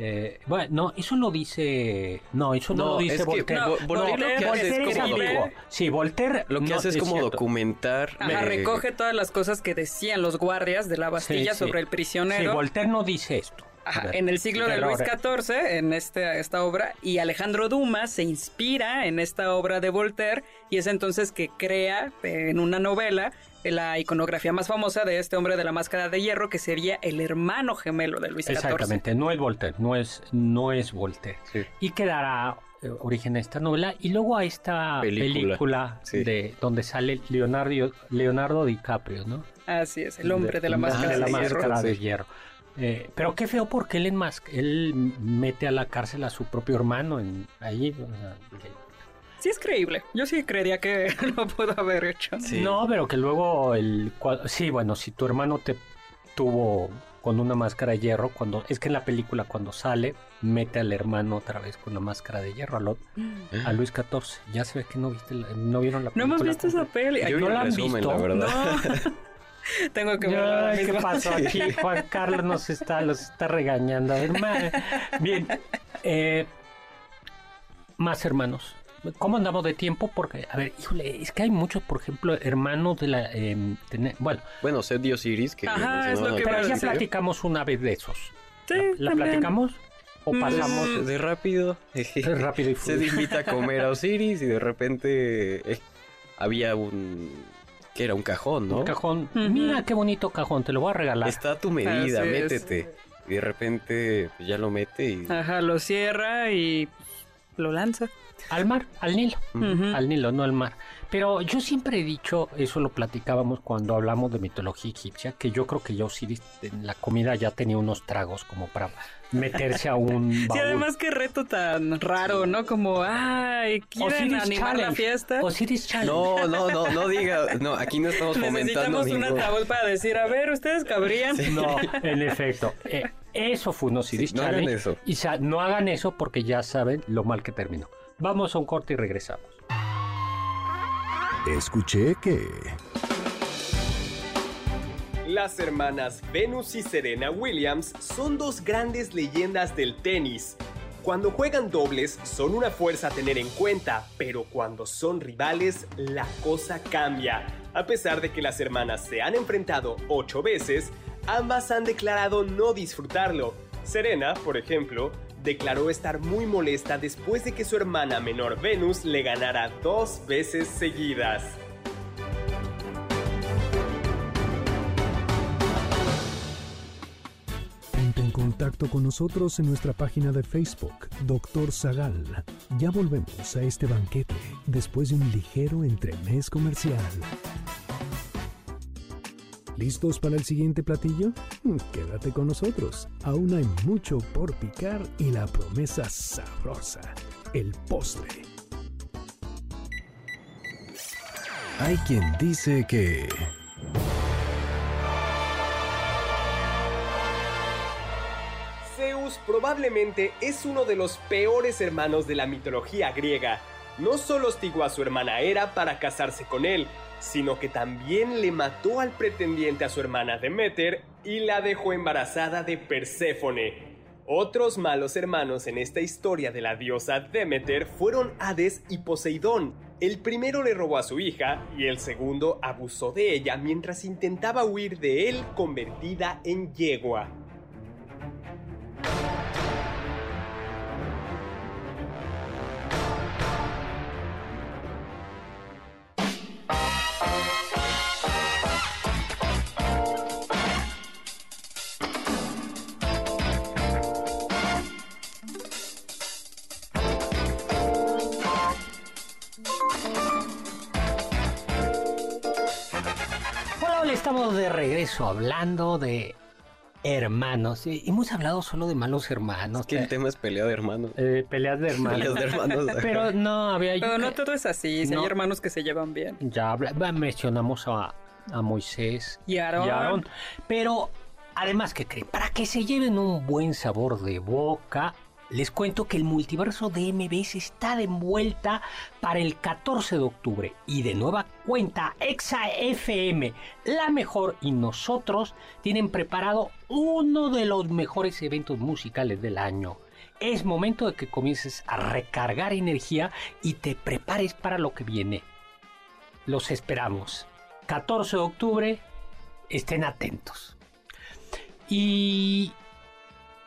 Eh, bueno, no, eso lo dice. No, eso no, No, lo dice es que Voltaire. no, Voltaire lo que hace Voltaire es es como ambiguo. de- Sí, Voltaire. Lo que no, hace es como cierto. documentar. Ajá, eh, recoge todas las cosas que decían los guardias de la Bastilla Sí, sí. sobre el Sí, prisionero. Voltaire no dice esto. Ajá, en el siglo de Luis XIV, en este, esta obra, y Alejandro Dumas se inspira en esta obra de Voltaire y es entonces que crea en una novela la iconografía más famosa de este hombre de la máscara de hierro que sería el hermano gemelo de Luis XIV. Exactamente, no es Voltaire, no es, no es Voltaire. Sí. Y que dará eh, origen a esta novela y luego a esta película, Película, sí. de donde sale Leonardo, Leonardo DiCaprio, ¿no? Así es, el hombre de, la máscara de de, la hierro. máscara de hierro. Eh, pero qué feo porque él, enmas- él mete a la cárcel a su propio hermano en, ahí. o sea, que- Sí es creíble. Yo sí creería que lo pudo haber hecho. Sí. No, pero que luego el... Sí, bueno, si tu hermano te tuvo con una máscara de hierro, cuando es que en la película cuando sale, mete al hermano otra vez con una máscara de hierro a, Lot- a Luis XIV. Ya se ve que no, viste la- no vieron la No película. hemos visto esa peli. Yo ¿no la han resumen, visto? la verdad. No. Tengo que ahora ¿Qué pasó aquí? Juan Carlos nos está, los está regañando. A ver, ma- Bien. eh, más hermanos. ¿Cómo andamos de tiempo? Porque, a ver, híjole, es que hay muchos, por ejemplo, hermanos de la... tene- bueno, Bueno, Seth y Osiris, que Ajá, es lo que pero ya decir. platicamos una vez de esos. Sí, ¿La, platicamos? ¿O Mm, pasamos Pues, de rápido. rápido y Se invita a comer a Osiris y de repente eh, había un... que era un cajón, ¿no? Un cajón. Mira qué bonito cajón, te lo voy a regalar. Está a tu medida, Así es. métete. Y de repente pues, ya lo mete y... Ajá, lo cierra y lo lanza. Al mar, al Nilo. Al Nilo, no al mar. Pero yo siempre he dicho, eso lo platicábamos cuando hablamos de mitología egipcia, que yo creo que ya Osiris en la comida ya tenía unos tragos como para meterse a un Sí, baúl. además qué reto tan raro, ¿no? Como, ay, quieren Osiris animar la fiesta. Osiris Challenge. No, no, no, no diga... No, aquí no estamos fomentando Necesitamos un ningún... ataúd para decir, a ver, ¿ustedes cabrían? No, en efecto. eh, eso fue un Osiris Sí, no hagan eso. Y sa- no hagan eso porque ya saben lo mal que terminó. Vamos a un corte y regresamos. Escuché que... Las hermanas Venus y Serena Williams son dos grandes leyendas del tenis. Cuando juegan dobles son una fuerza a tener en cuenta, pero cuando son rivales la cosa cambia. A pesar de que las hermanas se han enfrentado ocho veces, ambas han declarado no disfrutarlo. Serena, por ejemplo, declaró estar muy molesta después de que su hermana menor Venus le ganara dos veces seguidas. Ponte en contacto con nosotros en nuestra página de Facebook, Doctor Zagal. Ya volvemos a este banquete después de un ligero entremés comercial. ¿Listos para el siguiente platillo? Mm, Quédate con nosotros. Aún hay mucho por picar y la promesa sabrosa, el postre. Hay quien dice que... Zeus probablemente es uno de los peores hermanos de la mitología griega. No solo hostigó a su hermana Hera para casarse con él, sino que también le mató al pretendiente a su hermana Demeter y la dejó embarazada de Perséfone. Otros malos hermanos en esta historia de la diosa Demeter fueron Hades y Poseidón. El primero le robó a su hija y el segundo abusó de ella mientras intentaba huir de él convertida en yegua. Estamos de regreso hablando de hermanos. Y hemos hablado solo de malos hermanos. Es que el tema es pelea de hermanos. Eh, peleas de hermanos. Peleas de hermanos. Pero no, había... Pero no todo es así, si No. hay hermanos que se llevan bien. Ya mencionamos a, a Moisés Y Aarón. y Aarón. Pero además, ¿qué creen? Para que se lleven un buen sabor de boca, les cuento que el multiverso de MBS está de vuelta para el 14 de octubre. Y de nueva cuenta, Exa FM, la mejor y nosotros tienen preparado uno de los mejores eventos musicales del año. Es momento de que comiences a recargar energía y te prepares para lo que viene. Los esperamos. 14 de octubre, estén atentos. Y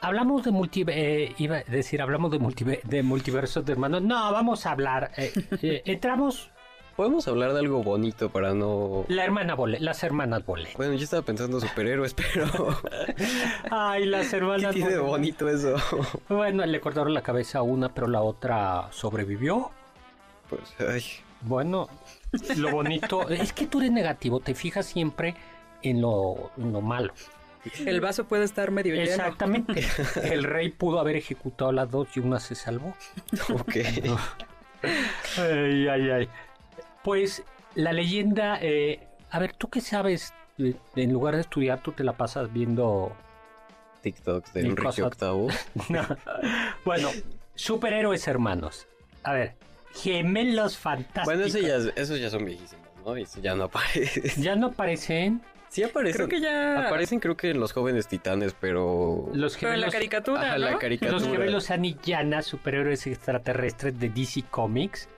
hablamos de multi, eh, iba a decir, hablamos de, multive- de multiversos de hermanos. No, vamos a hablar. eh, eh, entramos Podemos hablar de algo bonito para no... la hermana Bolet, las hermanas Bolet. Bueno, yo estaba pensando superhéroes, pero... Ay, las ¿Qué hermanas tiene de Bolet. bonito eso? Bueno, le cortaron la cabeza a una, pero la otra sobrevivió. Pues, ay... Bueno, lo bonito es que tú eres negativo, te fijas siempre en lo, en lo malo. El vaso puede estar medio lleno. Exactamente. El rey pudo haber ejecutado las dos y una se salvó. Ok. Ay, ay, ay. Pues la leyenda, eh, a ver, ¿tú qué sabes? En lugar de estudiar, tú te la pasas viendo... TikToks de Enrique VIII. No. Bueno, superhéroes hermanos. A ver, gemelos fantásticos. Bueno, ese ya, esos ya son viejísimos, ¿no? Y ese ya no aparecen. Ya no aparecen Sí aparecen. Creo que ya. Aparecen creo que en los jóvenes titanes, pero... los Pero en la caricatura, Ajá, ¿no? la caricatura. los gemelos Anillana, superhéroes extraterrestres de DC Comics.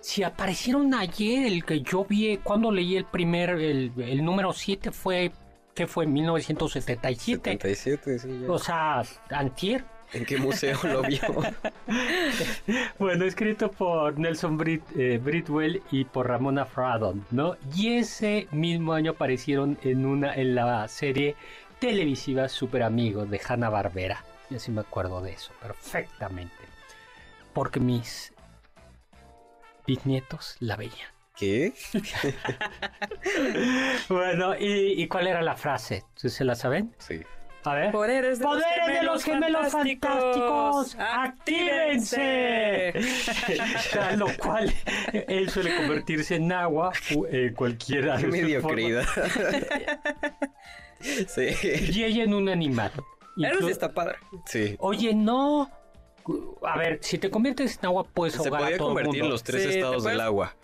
Si aparecieron ayer, el que yo vi cuando leí el primer, el, el número 7 fue, ¿qué fue? 1977. 77, sí. ya. O sea, antier. ¿En qué museo lo vio? Bueno, escrito por Nelson Brit, eh, Britwell y por Ramona Fradon, ¿no? Y ese mismo año aparecieron en una en la serie televisiva Super Amigos de Hanna Barbera. Yo sí me acuerdo de eso perfectamente. Porque mis bisnietos la veían. ¿Qué? Bueno, ¿y, y cuál era la frase? ¿Se la saben? Sí. A ver. Poderes de, ¡Poderes de los gemelos fantásticos! ¡Actívense! A lo cual él suele convertirse en agua en cualquiera Qué mediocridad. sí. Y ella en un animal. Eso Inclu- sí está padre. Sí. Oye, no. A ver, si te conviertes en agua, puedes Se ahogar a podía todo el convertir en los tres Sí, estados puedes- del agua.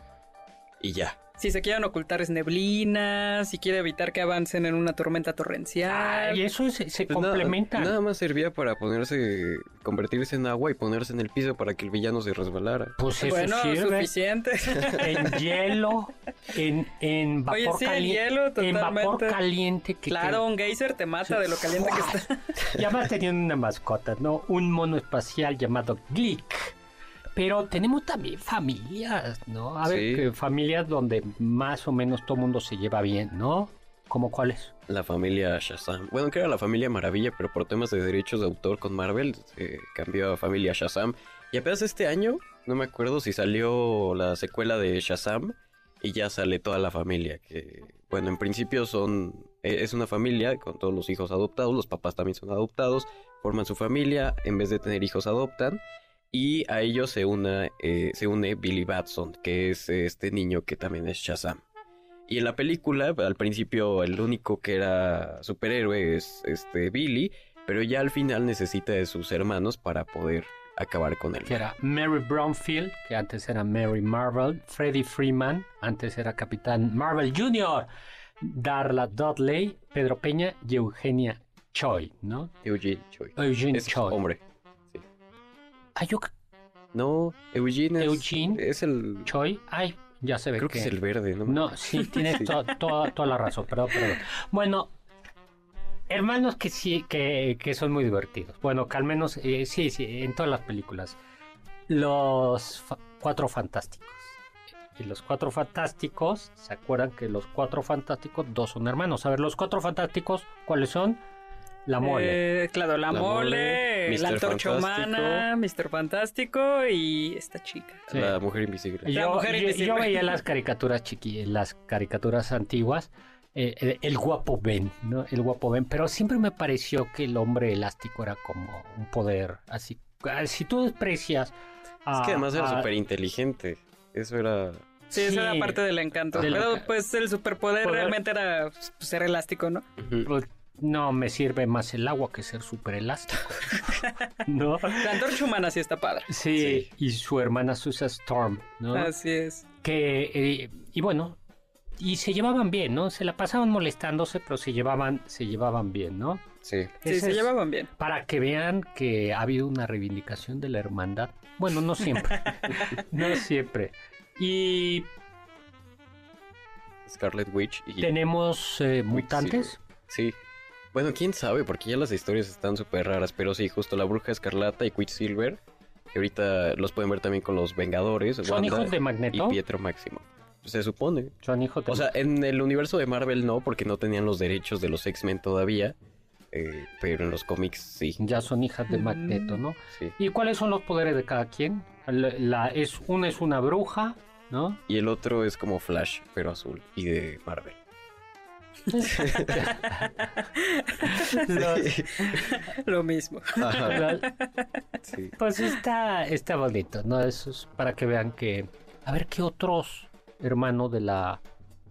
Y ya. Si se quieren ocultar es neblina, si quiere evitar que avancen en una tormenta torrencial. Ay, eso se, se Pues nada- complementa. Nada más servía para ponerse, convertirse en agua y ponerse en el piso para que el villano se resbalara. Pues eso bueno, sirve. suficiente. En hielo, en, en vapor Oye, sí, el caliente. hielo, en vapor caliente. Que, claro, un geyser te mata de lo caliente que está. Ya más teniendo una mascota, ¿no? Un mono espacial llamado Glick. Pero tenemos también familias, ¿no? A ver, Sí. que familias donde más o menos todo mundo se lleva bien, ¿no? ¿Cómo cuáles? La familia Shazam. Bueno, que era la familia Maravilla, pero por temas de derechos de autor con Marvel, se cambió a familia Shazam. Y apenas este año, no me acuerdo si salió la secuela de Shazam y ya sale toda la familia. Que, bueno, en principio son. eh, Es una familia con todos los hijos adoptados, los papás también son adoptados, forman su familia, en vez de tener hijos adoptan. Y a ellos se, una, eh, se une Billy Batson, que es este niño que también es Shazam. Y en la película, al principio, el único que era superhéroe es este Billy, pero ya al final necesita de sus hermanos para poder acabar con él. Que era Mary Brownfield, que antes era Mary Marvel, Freddie Freeman, antes era Capitán Marvel Jr., Darla Dudley, Pedro Peña y Eugenia Choi, ¿no? Eugene Choi. Eugene Es Choi. hombre. Ah, No, Eugene es, Eugene. es el... Choi, ay, ya se ve Creo que es el verde, ¿no? No, sí, tienes Sí. to- toda, toda la razón, perdón, perdón. Bueno, hermanos que sí, que, que son muy divertidos. Bueno, que al menos, eh, sí, sí, en todas las películas. Los fa- cuatro fantásticos. Y los cuatro fantásticos, ¿se acuerdan que los cuatro fantásticos, dos son hermanos? A ver, los cuatro fantásticos, ¿cuáles son? La mole. Eh, claro, la, La mole, mole, la antorcha humana, Mr. Fantástico y esta chica. Sí. La mujer invisible. La Yo, mujer yo- invisible. yo veía las caricaturas chiqui, las caricaturas antiguas, eh, el, el guapo Ben, ¿no? El guapo Ben, pero siempre me pareció que el hombre elástico era como un poder así. ah, Si tú desprecias a- Es que además era súper inteligente. Eso era... Sí, esa Sí. era parte del encanto. Del- Pero pues el superpoder Poder. realmente era pues, ser elástico, ¿no? Pues, no me sirve más el agua que ser súper elástico. ¿No? La antorcha humana sí está padre. Sí, y su hermana Susa Storm, ¿no? Así es. que eh, y bueno y se llevaban bien no se la pasaban molestándose pero se llevaban se llevaban bien no Sí. Sí, se llevaban bien. para que vean que ha habido una reivindicación de la hermandad bueno no siempre no siempre y Scarlet Witch y... tenemos eh, mutantes Sí. Bueno, quién sabe, porque ya las historias están súper raras, pero sí, justo la Bruja Escarlata y Quicksilver, que ahorita los pueden ver también con los Vengadores, son Wanda hijos de y Magneto Pietro Máximo. Se supone. son hijos de O sea, en el universo de Marvel no, porque no tenían los derechos de los X-Men todavía, eh, pero en los cómics sí. ya son hijas de Magneto no sí. y cuáles son los poderes de cada quien la, la- es una es una bruja no Y el otro es como Flash, pero azul, y de Marvel. Los- Lo mismo. Sí. Pues está, está bonito, ¿no? Eso es para que vean que. A ver qué otros hermanos de la.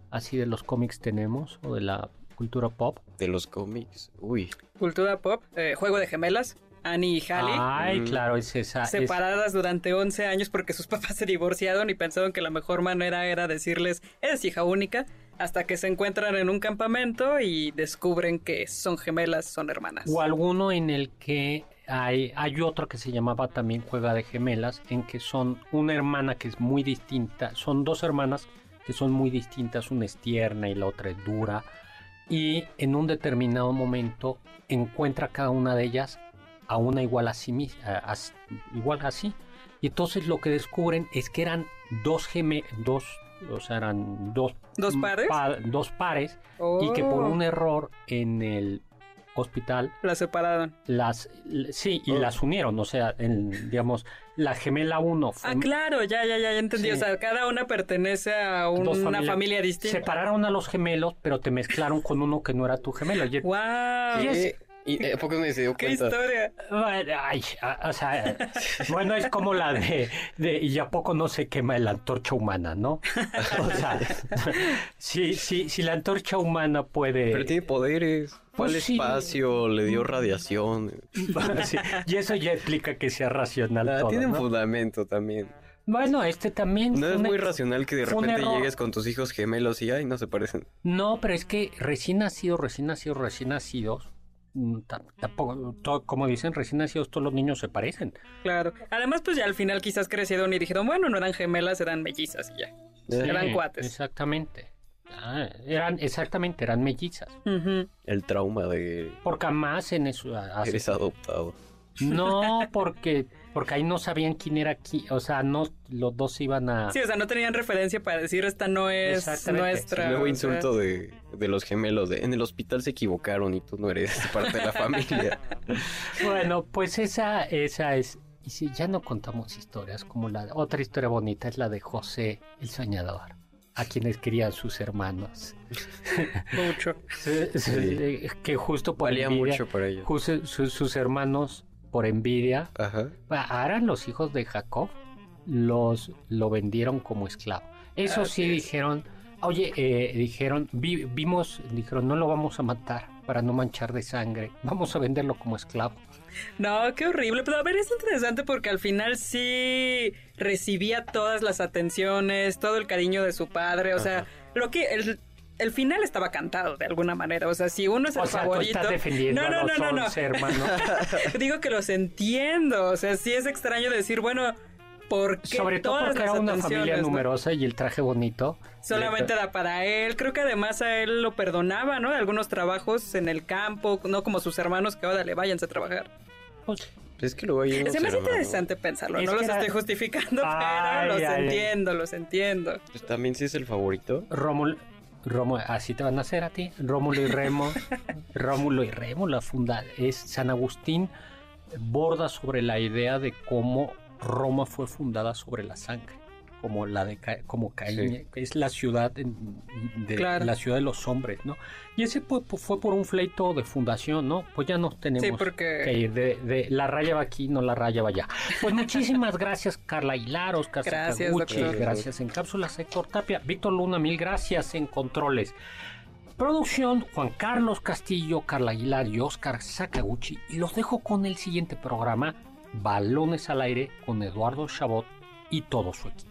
Así de los cómics tenemos, o de la cultura pop. De los cómics. Uy. Cultura pop, eh, juego de gemelas, Annie y Hallie. Ay, Mm. claro, es esa. es- separadas durante 11 años porque sus papás se divorciaron y pensaron que la mejor manera era decirles, eres hija única, hasta que se encuentran en un campamento y descubren que son gemelas, son hermanas. O alguno en el que hay, hay otro que se llamaba también Juega de Gemelas, en que son una hermana que es muy distinta, son dos hermanas que son muy distintas, una es tierna y la otra es dura, y en un determinado momento encuentra cada una de ellas a una igual a sí mis- a- as- igual así, y entonces lo que descubren es que eran dos geme dos, o sea, eran dos, ¿Dos pares? pa- dos pares, y que por Oh, un error en el hospital La separaron. las sí y Oh. las unieron o sea en, digamos la gemela 1 fue Ah, claro, ya, ya, ya, ya entendí. Sí. O sea, cada una pertenece a un- una familia distinta. separaron a los gemelos pero te mezclaron con uno que no era tu gemelo y, ¡Wow! Y es- ¿Y eh, a poco no se dio ¡Qué historia! Bueno, ay, a- o sea bueno es como la de, de y a poco no se quema la antorcha humana no o sea si si si la antorcha humana puede Pero tiene poderes. Fue al Pues sí. espacio, le dio radiación. Sí, y eso ya explica que sea racional Ah, todo, tiene un ¿no? fundamento también. bueno este también No es muy ex- racional que de repente llegues con tus hijos gemelos y ay, no se parecen. No, pero es que recién nacidos, recién nacidos, recién nacidos, tampoco, to- como dicen, recién nacidos todos los niños se parecen. Claro. Además, pues ya al final quizás crecieron y dijeron, bueno, no eran gemelas, eran mellizas y ya. Eran cuates. Exactamente. Ah, eran, exactamente, eran mellizas. El trauma de Porque además en eso... hace- eres adoptado. no, porque, porque ahí no sabían quién era quién. O sea, no, los dos iban a... Sí, o sea, no tenían referencia para decir esta no es nuestra. Luego insulto de, de los gemelos de en el hospital se equivocaron y tú no eres parte de la familia. Bueno, pues esa, esa es... Y si ya no contamos historias, como la otra historia bonita es la de José el Soñador, a quienes querían sus hermanos. Mucho. Sí, que justo por Valía envidia, mucho para ellos. justo su- sus hermanos por envidia, Ajá. ah, eran los hijos de Jacob, los lo vendieron como esclavo. Eso sí es. dijeron, oye, eh, dijeron, vi- vimos, dijeron, no lo vamos a matar para no manchar de sangre, vamos a venderlo como esclavo. No, qué horrible. Pero a ver, es interesante porque al final sí recibía todas las atenciones, todo el cariño de su padre. O sea, lo que. El, el final estaba cantado de alguna manera. O sea, si uno es el O sea, tú favorito. estás defendiendo no, no, a los no, no, no. 11 hermanos. Digo que los entiendo. O sea, sí es extraño decir, bueno, ¿por qué Sobre todo todas porque era una familia no? numerosa y el traje bonito. Solamente era para él. Creo que además a él lo perdonaba, ¿no? De algunos trabajos en el campo, no como sus hermanos que ahora le váyanse a trabajar. Pues, Es que luego hay unos Se me hace interesante pensarlo. Es no los era- estoy justificando, Ay, pero los ay, ay. entiendo, los entiendo. pues, también sí es el favorito. Rómulo, Rómulo, así te van a hacer a ti. Rómulo y Remo. Rómulo y Remo, la funda es San Agustín borda sobre la idea de cómo Roma fue fundada sobre la sangre, como la de Ca- como Caín, Sí. que es la ciudad de Claro. la ciudad de los hombres, ¿no? Y ese fue, fue por un fleito de fundación, ¿no? Pues ya nos tenemos Sí, porque- que ir de, de la raya va aquí, no la raya va allá. Pues muchísimas gracias Carla Hilar, Oscar Gracias, gracias en cápsulas Héctor Tapia, Víctor Luna, mil gracias en controles. Producción Juan Carlos Castillo, Carla Aguilar y Oscar Sakaguchi. Y los dejo con el siguiente programa, Balones al aire, con Eduardo Chabot y todo su equipo.